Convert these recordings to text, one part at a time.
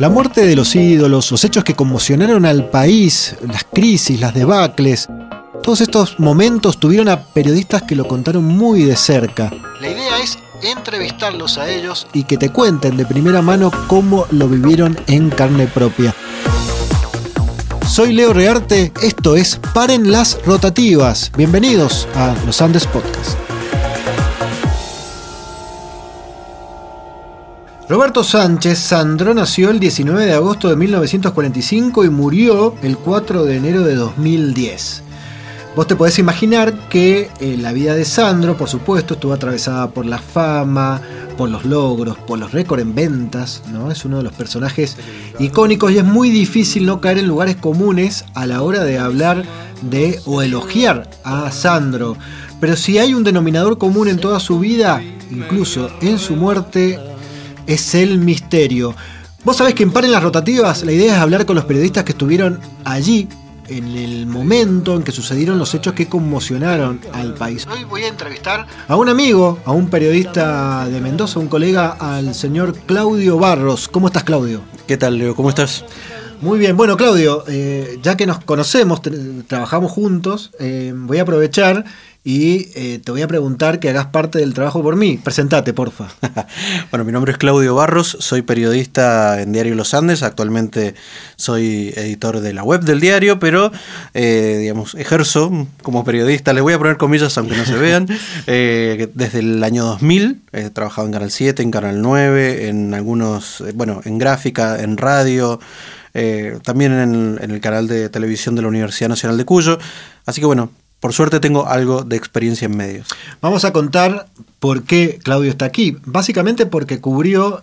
La muerte de los ídolos, los hechos que conmocionaron al país, las crisis, las debacles, todos estos momentos tuvieron a periodistas que lo contaron muy de cerca. La idea es entrevistarlos a ellos y que te cuenten de primera mano cómo lo vivieron en carne propia. Soy Leo Rearte, esto es Paren las Rotativas. Bienvenidos a Los Andes Podcast. Roberto Sánchez Sandro nació el 19 de agosto de 1945 y murió el 4 de enero de 2010. Vos te podés imaginar que eh, la vida de Sandro, por supuesto, estuvo atravesada por la fama, por los logros, por los récords en ventas, ¿no? Es uno de los personajes icónicos y es muy difícil no caer en lugares comunes a la hora de hablar de o elogiar a Sandro. Pero si hay un denominador común en toda su vida, incluso en su muerte, es el misterio. Vos sabés que en Paren las Rotativas la idea es hablar con los periodistas que estuvieron allí en el momento en que sucedieron los hechos que conmocionaron al país. Hoy voy a entrevistar a un amigo, a un periodista de Mendoza, un colega, al señor Claudio Barros. ¿Cómo estás, Claudio? ¿Qué tal, Leo? ¿Cómo estás? Muy bien, bueno Claudio, eh, ya que nos conocemos, trabajamos juntos, eh, voy a aprovechar y eh, te voy a preguntar que hagas parte del trabajo por mí. Presentate, porfa. bueno, mi nombre es Claudio Barros, soy periodista en Diario Los Andes, actualmente soy editor de la web del diario, pero eh, digamos, ejerzo como periodista, les voy a poner comillas aunque no se vean, eh, desde el año 2000, he trabajado en Canal 7, en Canal 9, en algunos, bueno, en gráfica, en radio. también en, en el canal de televisión de la Universidad Nacional de Cuyo. Así que bueno, por suerte tengo algo de experiencia en medios. Vamos a contar por qué Claudio está aquí. Básicamente porque cubrió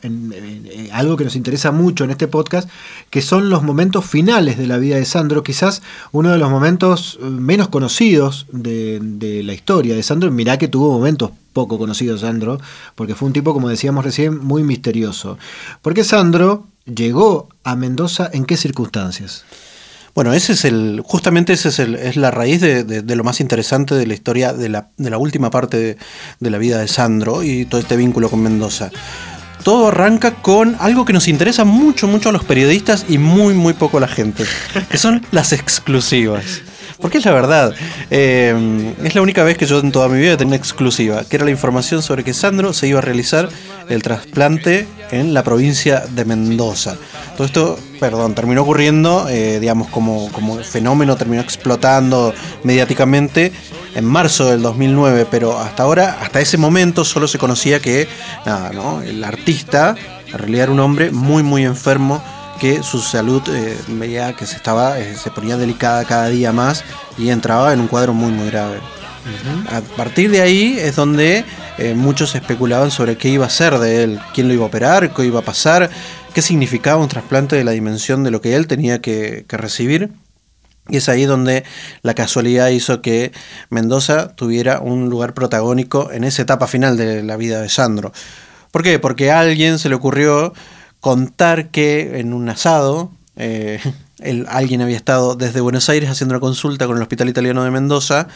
algo que nos interesa mucho en este podcast, que son los momentos finales de la vida de Sandro, quizás uno de los momentos eh, menos conocidos de, de la historia de Sandro. Mirá que tuvo momentos poco conocidos Sandro, porque fue un tipo, como decíamos recién, muy misterioso. Porque Sandro llegó a Mendoza en qué circunstancias? Bueno, ese es el, justamente ese es, el, es la raíz de, lo más interesante de la historia de la, de la última parte de, la vida de Sandro y todo este vínculo con Mendoza. Todo arranca con algo que nos interesa mucho, mucho a los periodistas y muy, muy poco a la gente, que son las exclusivas. Porque es la verdad. Eh, es la única vez que yo en toda mi vida tenía exclusiva, que era la información sobre que Sandro se iba a realizar el trasplante en la provincia de Mendoza. Todo esto, perdón, terminó ocurriendo, eh, digamos, como, como fenómeno, terminó explotando mediáticamente en marzo del 2009, pero hasta ahora, hasta ese momento, solo se conocía que, nada, ¿no? El artista, en realidad era un hombre muy, muy enfermo que su salud eh, veía que se estaba eh, se ponía delicada cada día más y entraba en un cuadro muy muy grave. A partir de ahí es donde eh, muchos especulaban sobre qué iba a ser de él, quién lo iba a operar, qué iba a pasar, qué significaba un trasplante de la dimensión de lo que él tenía que, que recibir. Y es ahí donde la casualidad hizo que Mendoza tuviera un lugar protagónico en esa etapa final de la vida de Sandro. ¿Por qué? Porque a alguien se le ocurrió contar que en un asado eh, alguien había estado desde Buenos Aires haciendo una consulta con el Hospital Italiano de Mendoza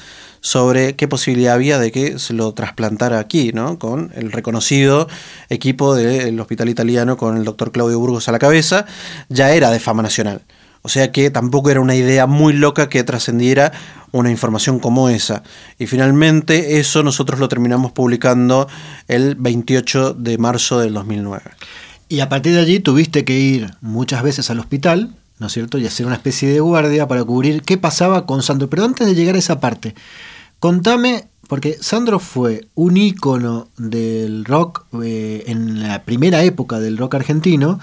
sobre qué posibilidad había de que se lo trasplantara aquí, ¿no? Con el reconocido equipo del Hospital Italiano con el doctor Claudio Burgos a la cabeza, ya era de fama nacional. O sea que tampoco era una idea muy loca que trascendiera una información como esa. Y finalmente eso nosotros lo terminamos publicando el 28 de marzo del 2009. Y a partir de allí tuviste que ir muchas veces al hospital, ¿no es cierto? Y hacer una especie de guardia para cubrir qué pasaba con Sandro. Pero antes de llegar a esa parte, contame, porque Sandro fue un ícono del rock eh, en la primera época del rock argentino.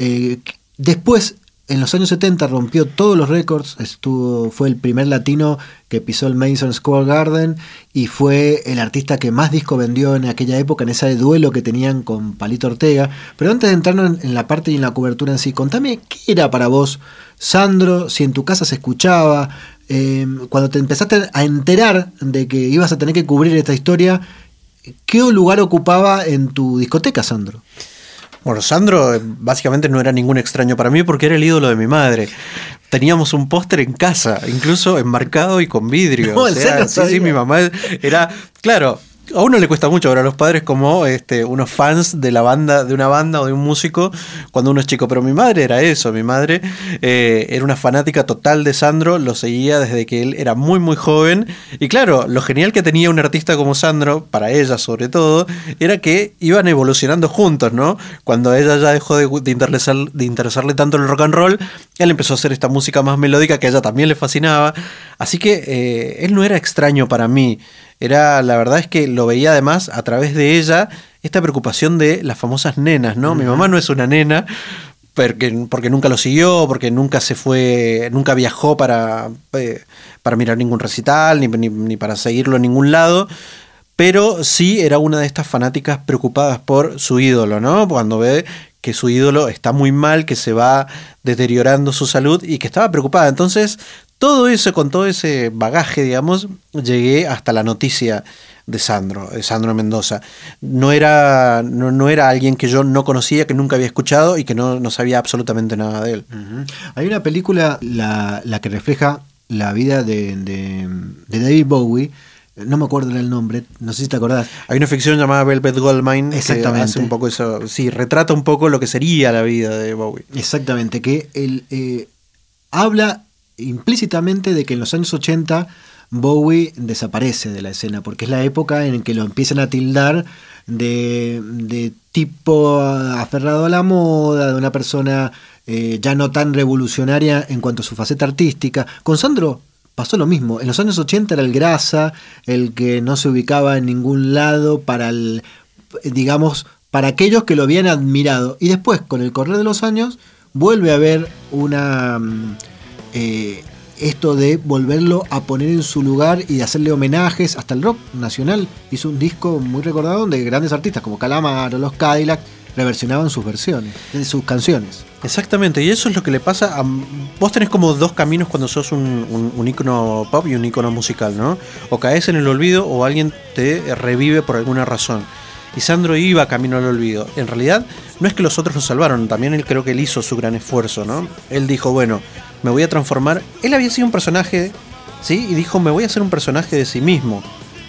Eh, después en los años 70 rompió todos los récords, estuvo, fue el primer latino que pisó el Madison Square Garden y fue el artista que más disco vendió en aquella época, en ese duelo que tenían con Palito Ortega. Pero antes de entrar en, la parte y en la cobertura en sí, contame qué era para vos, Sandro, si en tu casa se escuchaba, em, cuando te empezaste a enterar de que ibas a tener que cubrir esta historia, ¿qué lugar ocupaba en tu discoteca, Sandro? Bueno, Sandro eh, básicamente no era ningún extraño para mí porque era el ídolo de mi madre. Teníamos un póster en casa, incluso enmarcado y con vidrio. sí, sí, mi mamá era. Claro, a uno le cuesta mucho ver a los padres como este, unos fans de la banda, de una banda o de un músico cuando uno es chico. Pero mi madre era eso, mi madre eh, era una fanática total de Sandro, lo seguía desde que él era muy muy joven. Y claro, lo genial que tenía un artista como Sandro, para ella sobre todo, era que iban evolucionando juntos, ¿no? Cuando ella ya dejó de, de interesarle tanto el rock and roll, él empezó a hacer esta música más melódica que a ella también le fascinaba. Así que eh, él no era extraño para mí. Era, la verdad es que lo veía además a través de ella esta preocupación de las famosas nenas, ¿no? Mi mamá no es una nena, porque, porque, nunca lo siguió, porque nunca se fue, nunca viajó para, eh, para mirar ningún recital, ni, ni, para seguirlo en ningún lado. Pero sí era una de estas fanáticas preocupadas por su ídolo, ¿no? Cuando ve que su ídolo está muy mal, que se va deteriorando su salud y que estaba preocupada. Entonces todo eso, con todo ese bagaje, digamos, llegué hasta la noticia de Sandro, de Sandro Mendoza. No era, no, era alguien que yo no conocía, que nunca había escuchado y que no, sabía absolutamente nada de él. Hay una película, la, que refleja la vida de, de, David Bowie, no me acuerdo el nombre, no sé si te acordás. Hay una ficción llamada Velvet Goldmine Exactamente. hace un poco eso, sí, retrata un poco lo que sería la vida de Bowie. Exactamente, que él eh, habla implícitamente de que en los años 80 Bowie desaparece de la escena, porque es la época en que lo empiezan a tildar de, tipo aferrado a la moda, de una persona eh, ya no tan revolucionaria en cuanto a su faceta artística. Con Sandro pasó lo mismo. En los años 80 era el grasa, el que no se ubicaba en ningún lado para el, digamos, para aquellos que lo habían admirado. Y después, con el correr de los años, vuelve a haber una mm, eh, esto de volverlo a poner en su lugar y de hacerle homenajes. Hasta el rock nacional hizo un disco muy recordado donde grandes artistas como Calamaro, los Cadillac, reversionaban sus versiones, sus canciones. Exactamente, y eso es lo que le pasa a... Vos tenés como dos caminos cuando sos un, un, ícono pop y un ícono musical, ¿no? O caes en el olvido o alguien te revive por alguna razón. Y Sandro iba camino al olvido. En realidad, no es que los otros lo salvaron, también él creo que él hizo su gran esfuerzo, ¿no? Él dijo, bueno, me voy a transformar. Él había sido un personaje, ¿sí? Y dijo, me voy a hacer un personaje de sí mismo,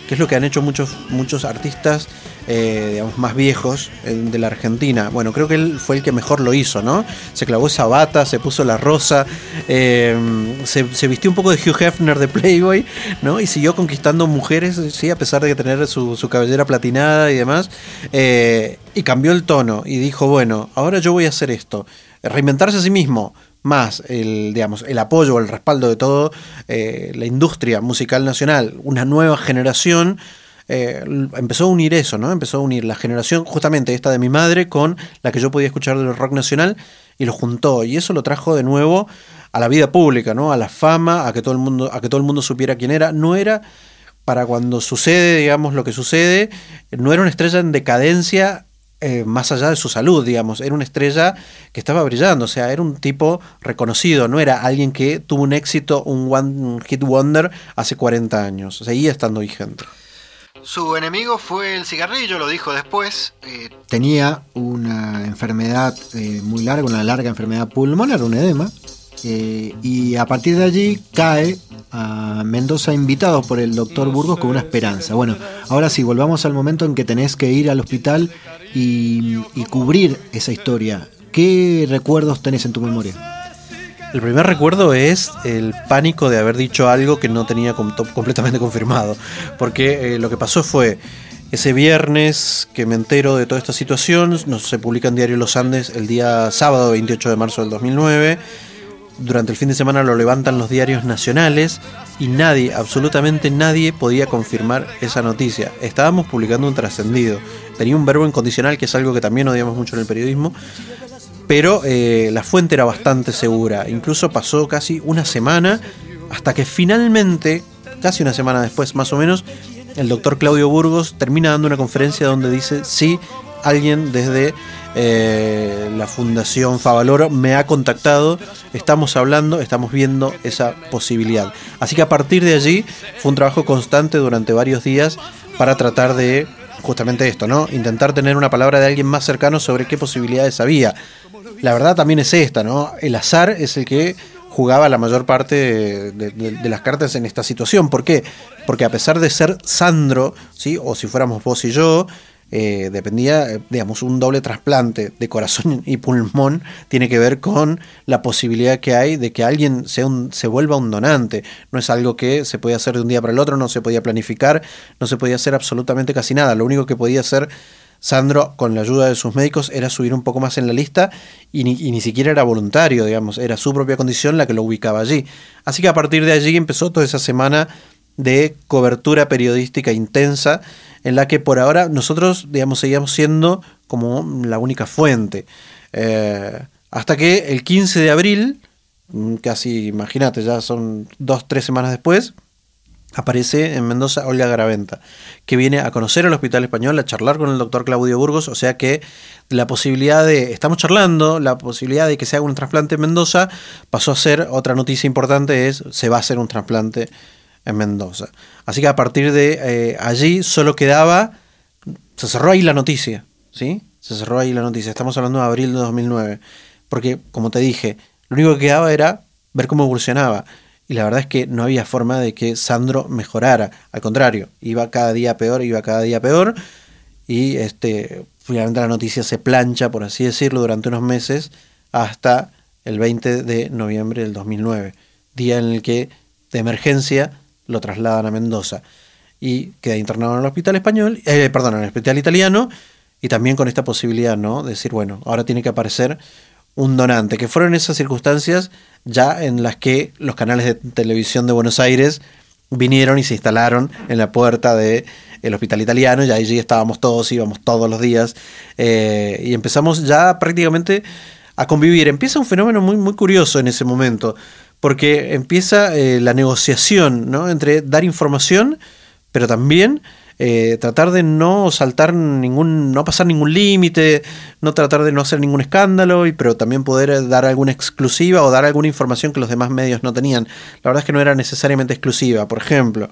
que es lo que han hecho muchos, muchos artistas, eh, digamos, más viejos de la Argentina. Bueno, creo que él fue el que mejor lo hizo, ¿no? Se clavó esa bata, se puso la rosa, eh, se, vistió un poco de Hugh Hefner de Playboy, ¿no? Y siguió conquistando mujeres, sí, a pesar de tener su, su cabellera platinada y demás. Eh, y cambió el tono y dijo, bueno, ahora yo voy a hacer esto. Reinventarse a sí mismo, más el, digamos, el apoyo el respaldo de todo eh, la industria musical nacional, una nueva generación, eh, empezó a unir eso, ¿no? Empezó a unir la generación justamente esta de mi madre con la que yo podía escuchar del rock nacional y lo juntó y eso lo trajo de nuevo a la vida pública, ¿no? A la fama, a que todo el mundo, a que todo el mundo supiera quién era. No era para cuando sucede, digamos, lo que sucede, no era una estrella en decadencia eh, más allá de su salud, digamos. Era una estrella que estaba brillando, o sea, era un tipo reconocido, no era alguien que tuvo un éxito, un one hit wonder hace 40 años, seguía estando vigente. Su enemigo fue el cigarrillo, lo dijo después. Eh, tenía una enfermedad eh, muy larga, una larga enfermedad pulmonar, un edema. y a partir de allí cae a Mendoza invitado por el doctor Burgos con una esperanza. Bueno, ahora sí, volvamos al momento en que tenés que ir al hospital y, cubrir esa historia. ¿Qué recuerdos tenés en tu memoria? El primer recuerdo es el pánico de haber dicho algo que no tenía completamente confirmado. Porque eh, lo que pasó fue ese viernes que me entero de toda esta situación, nos, se publica en Diario Los Andes el día sábado 28 de marzo del 2009 durante el fin de semana lo levantan los diarios nacionales y nadie, absolutamente nadie podía confirmar esa noticia. Estábamos publicando un trascendido. Tenía un verbo incondicional, que es algo que también odiamos mucho en el periodismo, pero eh, la fuente era bastante segura. Incluso pasó casi una semana hasta que finalmente, casi una semana después más o menos, el doctor Claudio Burgos termina dando una conferencia donde dice, sí, alguien desde eh, la Fundación Favaloro me ha contactado, estamos hablando, estamos viendo esa posibilidad. Así que a partir de allí fue un trabajo constante durante varios días para tratar de justamente esto, ¿no? Intentar tener una palabra de alguien más cercano sobre qué posibilidades había. La verdad también es esta, ¿no? El azar es el que jugaba la mayor parte de, las cartas en esta situación. ¿Por qué? Porque a pesar de ser Sandro, ¿sí? o si fuéramos vos y yo, eh, dependía, digamos, un doble trasplante de corazón y pulmón tiene que ver con la posibilidad que hay de que alguien sea un, se vuelva un donante. No es algo que se podía hacer de un día para el otro, no se podía planificar, no se podía hacer absolutamente casi nada. Lo único que podía hacer Sandro, con la ayuda de sus médicos, era subir un poco más en la lista y ni, y ni, siquiera era voluntario, digamos, era su propia condición la que lo ubicaba allí. Así que a partir de allí empezó toda esa semana de cobertura periodística intensa en la que por ahora nosotros, digamos, seguíamos siendo como la única fuente. Eh, hasta que el 15 de abril, mm, casi imagínate, ya son dos, tres semanas después, aparece en Mendoza Olga Garaventa, que viene a conocer el Hospital Español, a charlar con el doctor Claudio Burgos, o sea que la posibilidad de, estamos charlando, la posibilidad de que se haga un trasplante en Mendoza pasó a ser, otra noticia importante es, se va a hacer un trasplante en Mendoza. Así que a partir de eh, allí solo quedaba, se cerró ahí la noticia, ¿sí? Se cerró ahí la noticia, estamos hablando de abril de 2009, porque como te dije, lo único que quedaba era ver cómo evolucionaba. Y la verdad es que no había forma de que Sandro mejorara. Al contrario, iba cada día peor, iba cada día peor. Y este, finalmente la noticia se plancha, por así decirlo, durante unos meses hasta el 20 de noviembre del 2009. Día en el que, de emergencia, lo trasladan a Mendoza y queda internado en el hospital español, eh, perdón, en el hospital italiano y también con esta posibilidad, ¿no? De decir, bueno, ahora tiene que aparecer un donante, que fueron esas circunstancias ya en las que los canales de televisión de Buenos Aires vinieron y se instalaron en la puerta del el hospital italiano, y allí estábamos todos, íbamos todos los días, eh, y empezamos ya prácticamente a convivir. Empieza un fenómeno muy, muy curioso en ese momento porque empieza eh, la negociación ¿no? entre dar información, pero también eh, tratar de no saltar ningún, no pasar ningún límite, no tratar de no hacer ningún escándalo, y, pero también poder eh, dar alguna exclusiva o dar alguna información que los demás medios no tenían. La verdad es que no era necesariamente exclusiva. Por ejemplo,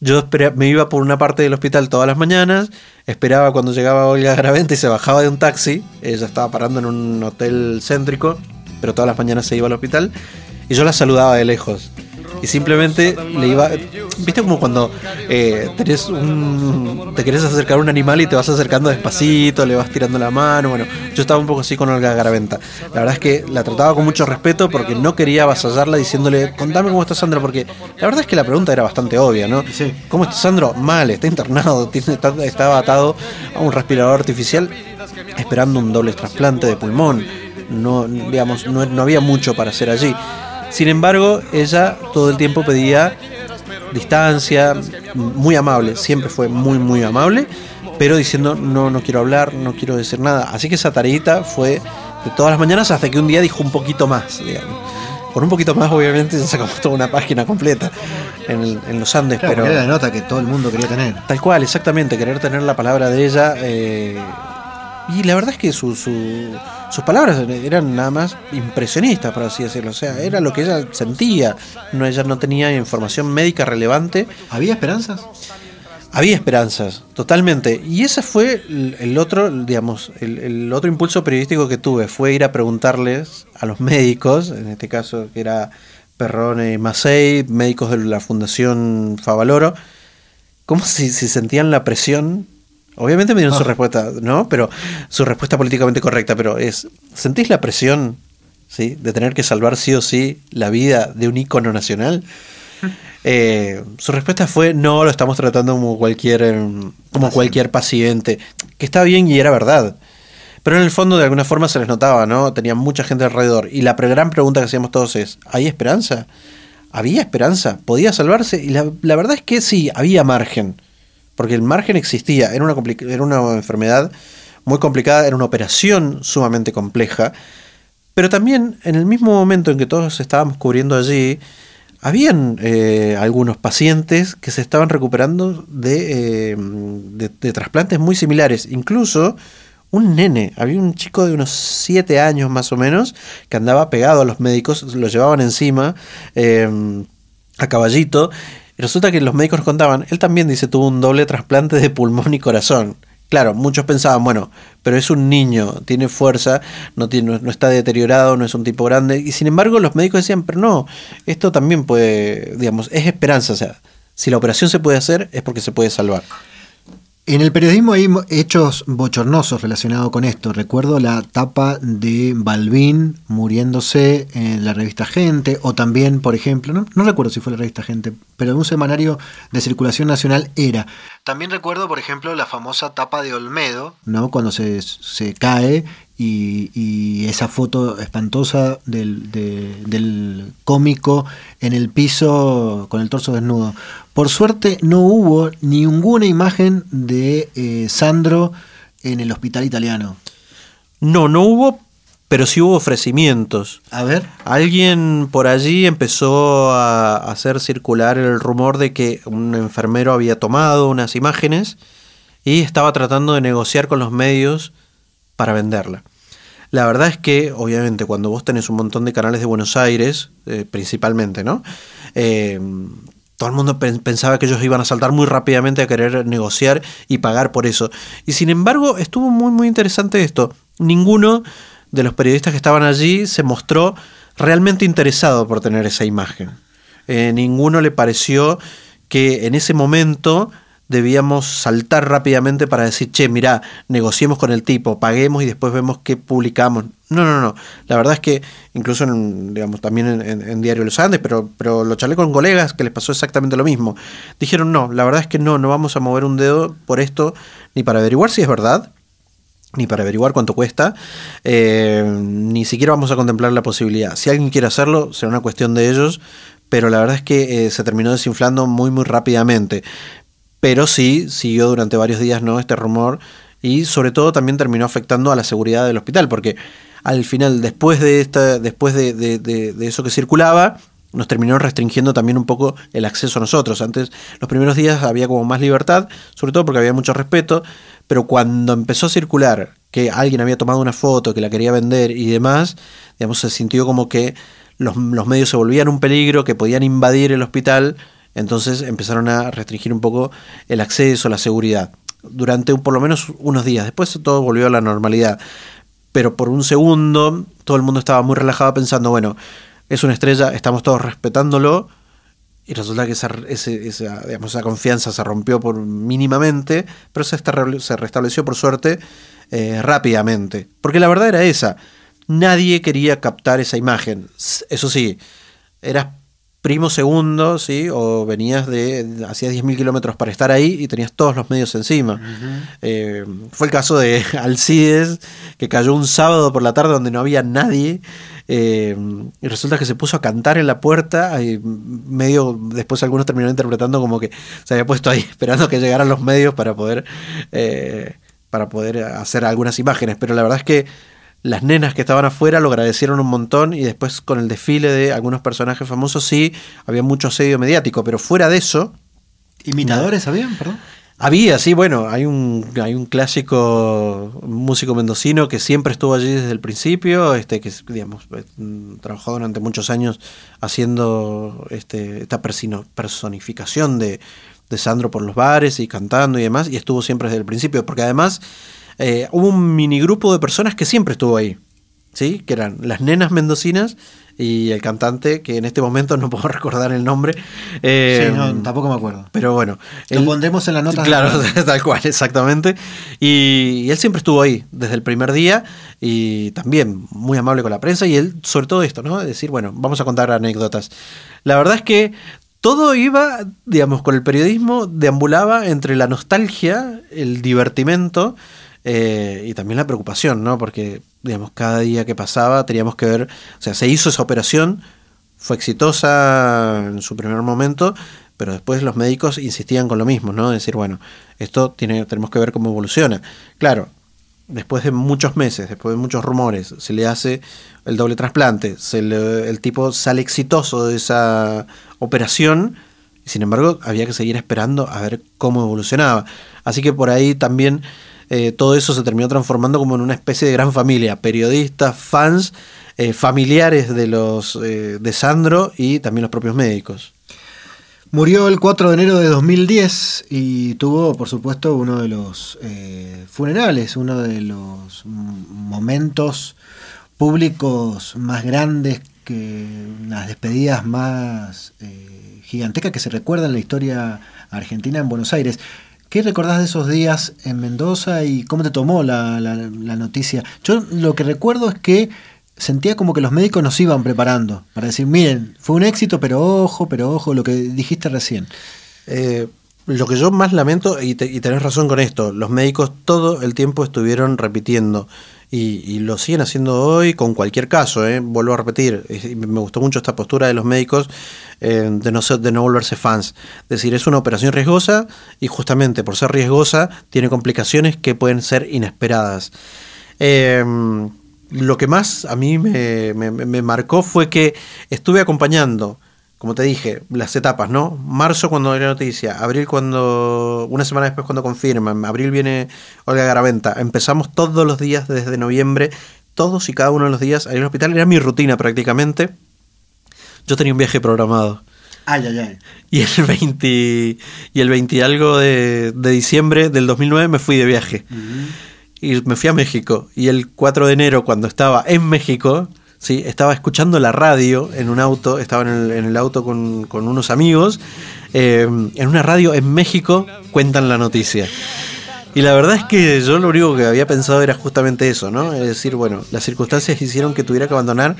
yo me iba por una parte del hospital todas las mañanas, esperaba cuando llegaba Olga Gravente y se bajaba de un taxi, ella estaba parando en un hotel céntrico, pero todas las mañanas se iba al hospital y yo la saludaba de lejos. Y simplemente le iba. ¿Viste como cuando eh, tenés un, te querés acercar a un animal y te vas acercando despacito, le vas tirando la mano? Bueno, yo estaba un poco así con Olga Garaventa. La verdad es que la trataba con mucho respeto porque no quería avasallarla diciéndole, contame cómo está Sandro, porque la verdad es que la pregunta era bastante obvia, ¿no? ¿Cómo está Sandro? Mal, está internado, tiene, está, estaba atado a un respirador artificial esperando un doble trasplante de pulmón. No, digamos, no, no había mucho para hacer allí. Sin embargo, ella todo el tiempo pedía distancia, muy amable, siempre fue muy, muy amable, pero diciendo no, no quiero hablar, no quiero decir nada. Así que esa tareita fue de todas las mañanas hasta que un día dijo un poquito más, digamos. Con un poquito más, obviamente, ya sacamos toda una página completa en, los Andes. pero era la nota que todo el mundo quería tener. Tal cual, exactamente, querer tener la palabra de ella. Eh, y la verdad es que su, sus palabras eran nada más impresionistas, por así decirlo. O sea, era lo que ella sentía. No, ella no tenía información médica relevante. ¿Había esperanzas? Había esperanzas, totalmente. Y ese fue el otro, digamos, el, otro impulso periodístico que tuve. Fue ir a preguntarles a los médicos, en este caso que era Perrone y Macei, médicos de la Fundación Favaloro, cómo si, si sentían la presión Obviamente me dieron su ah. respuesta, ¿no? Pero su respuesta políticamente correcta, pero es, ¿sentís la presión, ¿sí? De tener que salvar sí o sí la vida de un ícono nacional? Eh, su respuesta fue, no, lo estamos tratando como cualquier, em, como cualquier paciente, que está bien y era verdad. Pero en el fondo de alguna forma se les notaba, ¿no? Tenían mucha gente alrededor. Y la gran pregunta que hacíamos todos es, ¿hay esperanza? ¿Había esperanza? ¿Podía salvarse? Y la, la verdad es que sí, había margen porque el margen existía, era una, era una enfermedad muy complicada, era una operación sumamente compleja, pero también en el mismo momento en que todos estábamos cubriendo allí, habían eh, algunos pacientes que se estaban recuperando de, eh, de, trasplantes muy similares, incluso un nene, había un chico de unos 7 años más o menos que andaba pegado a los médicos, lo llevaban encima eh, a caballito y resulta que los médicos nos contaban, él también dice tuvo un doble trasplante de pulmón y corazón. Claro, muchos pensaban, bueno, pero es un niño, tiene fuerza, no, tiene, no está deteriorado, no es un tipo grande. Y sin embargo, los médicos decían, pero no, esto también puede, digamos, es esperanza. O sea, si la operación se puede hacer, es porque se puede salvar. En el periodismo hay hechos bochornosos relacionados con esto. Recuerdo la tapa de Balbín muriéndose en la revista Gente, o también, por ejemplo, no, recuerdo si fue la revista Gente, pero en un semanario de circulación nacional era. También recuerdo, por ejemplo, la famosa tapa de Olmedo, ¿no? Cuando se, se cae y, esa foto espantosa del, del cómico en el piso con el torso desnudo. Por suerte no hubo ninguna imagen de eh, Sandro en el hospital italiano. No, no hubo, pero sí hubo ofrecimientos. A ver. Alguien por allí empezó a hacer circular el rumor de que un enfermero había tomado unas imágenes y estaba tratando de negociar con los medios para venderla. La verdad es que, obviamente, cuando vos tenés un montón de canales de Buenos Aires, eh, principalmente, ¿no? Eh, todo el mundo pensaba que ellos iban a saltar muy rápidamente a querer negociar y pagar por eso. Y sin embargo, estuvo muy, muy interesante esto. Ninguno de los periodistas que estaban allí se mostró realmente interesado por tener esa imagen. Eh, ninguno le pareció que en ese momento debíamos saltar rápidamente para decir, che, mirá, negociemos con el tipo, paguemos y después vemos qué publicamos. No, no, no. La verdad es que incluso en, digamos, también en, Diario Los Andes, pero, pero lo charlé con colegas que les pasó exactamente lo mismo. Dijeron, no, la verdad es que no, no vamos a mover un dedo por esto, ni para averiguar si es verdad, ni para averiguar cuánto cuesta, eh, ni siquiera vamos a contemplar la posibilidad. Si alguien quiere hacerlo, será una cuestión de ellos, pero la verdad es que eh, se terminó desinflando muy muy rápidamente pero sí siguió durante varios días ¿no? este rumor y sobre todo también terminó afectando a la seguridad del hospital, porque al final, después de, esta, después de, eso que circulaba, nos terminó restringiendo también un poco el acceso a nosotros. Antes, los primeros días había como más libertad, sobre todo porque había mucho respeto, pero cuando empezó a circular que alguien había tomado una foto, que la quería vender y demás, digamos, se sintió como que los, los medios se volvían un peligro, que podían invadir el hospital entonces empezaron a restringir un poco el acceso, la seguridad, durante un, por lo menos unos días. Después todo volvió a la normalidad. Pero por un segundo todo el mundo estaba muy relajado pensando, bueno, es una estrella, estamos todos respetándolo. Y resulta que esa, esa, confianza se rompió por mínimamente, pero se, se restableció por suerte eh, rápidamente. Porque la verdad era esa. Nadie quería captar esa imagen. Eso sí, era primo segundo, ¿sí? O venías de, hacías 10.000 kilómetros para estar ahí y tenías todos los medios encima. Eh, fue el caso de Alcides, que cayó un sábado por la tarde donde no había nadie. Eh, y resulta que se puso a cantar en la puerta, y medio después algunos terminaron interpretando como que se había puesto ahí esperando que llegaran los medios para poder, eh, para poder hacer algunas imágenes. Pero la verdad es que las nenas que estaban afuera lo agradecieron un montón y después con el desfile de algunos personajes famosos sí, había mucho asedio mediático, pero fuera de eso... ¿Imitadores habían, perdón? Había, sí, bueno, hay un, hay un clásico músico mendocino que siempre estuvo allí desde el principio, este que digamos, eh, trabajó durante muchos años haciendo este, esta personificación de, de Sandro por los bares y cantando y demás, y estuvo siempre desde el principio, porque además eh, hubo un minigrupo de personas que siempre estuvo ahí, ¿sí? Que eran las nenas mendocinas y el cantante, que en este momento no puedo recordar el nombre. Eh, sí, no, tampoco me acuerdo. Pero bueno. Lo pondremos en la nota. Claro, tal cual, exactamente. Y, él siempre estuvo ahí desde el primer día y también muy amable con la prensa y él, sobre todo esto, ¿no? decir, bueno, vamos a contar anécdotas. La verdad es que todo iba, digamos, con el periodismo, deambulaba entre la nostalgia, el divertimento eh, y también la preocupación, ¿no? Porque, digamos, cada día que pasaba teníamos que ver, o sea, se hizo esa operación, fue exitosa en su primer momento, pero después los médicos insistían con lo mismo, ¿no? Decir, bueno, esto tiene, tenemos que ver cómo evoluciona. Claro, después de muchos meses, después de muchos rumores, se le hace el doble trasplante, se el tipo sale exitoso de esa operación, sin embargo había que seguir esperando a ver cómo evolucionaba. Así que por ahí también eh, todo eso se terminó transformando como en una especie de gran familia, periodistas, fans, eh, familiares de los eh, de Sandro y también los propios médicos. Murió el 4 de enero de 2010 y tuvo, por supuesto, uno de los funerales, uno de los momentos públicos más grandes, que las despedidas más gigantescas que se recuerdan en la historia argentina en Buenos Aires. ¿Qué recordás de esos días en Mendoza y cómo te tomó la, la noticia? Yo lo que recuerdo es que sentía como que los médicos nos iban preparando para decir, miren, fue un éxito, pero ojo, pero ojo, lo que dijiste recién. Eh, lo que yo más lamento, y, tenés razón con esto, los médicos todo el tiempo estuvieron repitiendo. Y, lo siguen haciendo hoy con cualquier caso, ¿eh? vuelvo a repetir, me gustó mucho esta postura de los médicos eh, de, no de no volverse fans. Es decir, es una operación riesgosa y justamente por ser riesgosa tiene complicaciones que pueden ser inesperadas. Eh, lo que más a mí me, marcó fue que estuve acompañando, como te dije, las etapas, ¿no? Marzo cuando hay la noticia, abril cuando, una semana después cuando confirman, abril viene Olga Garaventa, empezamos todos los días desde noviembre, todos y cada uno de los días a ir al hospital, era mi rutina prácticamente. Yo tenía un viaje programado. Ay, ay, ay. Y el 20 y el 20 y algo de, diciembre del 2009 me fui de viaje y me fui a México. Y el 4 de enero, cuando estaba en México, ¿sí? estaba escuchando la radio en un auto, estaba en el, auto con, unos amigos, eh, en una radio en México cuentan la noticia. Y la verdad es que yo lo único que había pensado era justamente eso, ¿no? Es decir, bueno, las circunstancias hicieron que tuviera que abandonar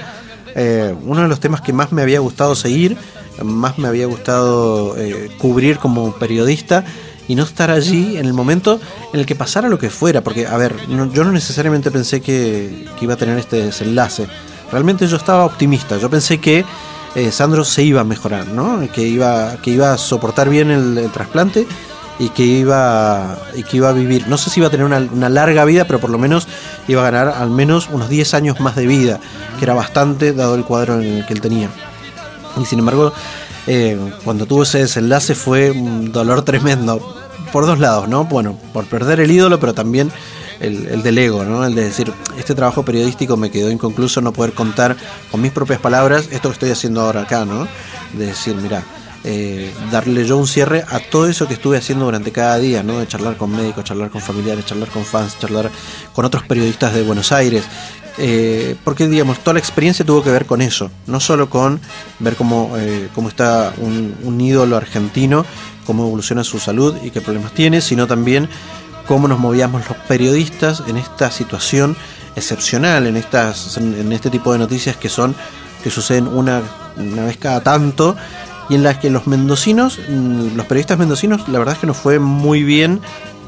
eh, uno de los temas que más me había gustado seguir, más me había gustado eh, cubrir como periodista y no estar allí en el momento en el que pasara lo que fuera. Porque, a ver, yo no necesariamente pensé que, iba a tener este desenlace. Realmente yo estaba optimista. Yo pensé que eh, Sandro se iba a mejorar, ¿no? Que iba, que iba a soportar bien el, trasplante y que iba y que iba a vivir. No sé si iba a tener una, larga vida, pero por lo menos iba a ganar al menos unos 10 años más de vida, que era bastante dado el cuadro que él tenía. Y sin embargo, eh, cuando tuvo ese desenlace fue un dolor tremendo. Por dos lados, ¿no? Bueno, por perder el ídolo, pero también el, del ego, ¿no? El de decir, este trabajo periodístico me quedó inconcluso, no poder contar con mis propias palabras esto que estoy haciendo ahora acá, ¿no? De decir, mira, eh, darle yo un cierre a todo eso que estuve haciendo durante cada día, ¿no? De charlar con médicos, charlar con familiares, charlar con fans, charlar con otros periodistas de Buenos Aires, eh, porque digamos, toda la experiencia tuvo que ver con eso, no solo con ver cómo, eh, cómo está un, ídolo argentino, cómo evoluciona su salud y qué problemas tiene, sino también cómo nos movíamos los periodistas en esta situación excepcional, en, estas, en este tipo de noticias que son que suceden una, una vez cada tanto y en las que los mendocinos, mm, los periodistas mendocinos, la verdad es que nos fue muy bien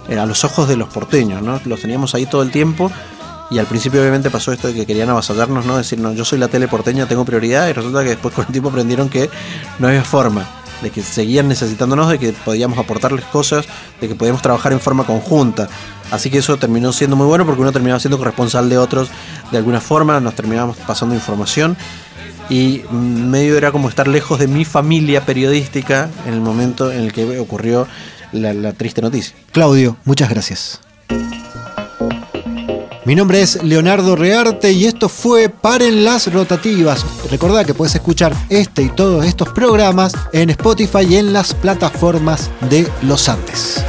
eh, a los ojos de los porteños, ¿no? Los teníamos ahí todo el tiempo y al principio obviamente pasó esto de que querían avasallarnos, ¿no? Decir, no, yo soy la tele porteña, tengo prioridad, y resulta que después con el tiempo aprendieron que no había forma, de que seguían necesitándonos, de que podíamos aportarles cosas, de que podíamos trabajar en forma conjunta. Así que eso terminó siendo muy bueno porque uno terminaba siendo corresponsal de otros de alguna forma, nos terminábamos pasando información y medio era como estar lejos de mi familia periodística en el momento en el que ocurrió la, la triste noticia. Claudio, muchas gracias. Mi nombre es Leonardo Rearte y esto fue Paren las Rotativas. Recordá que puedes escuchar este y todos estos programas en Spotify y en las plataformas de los Andes.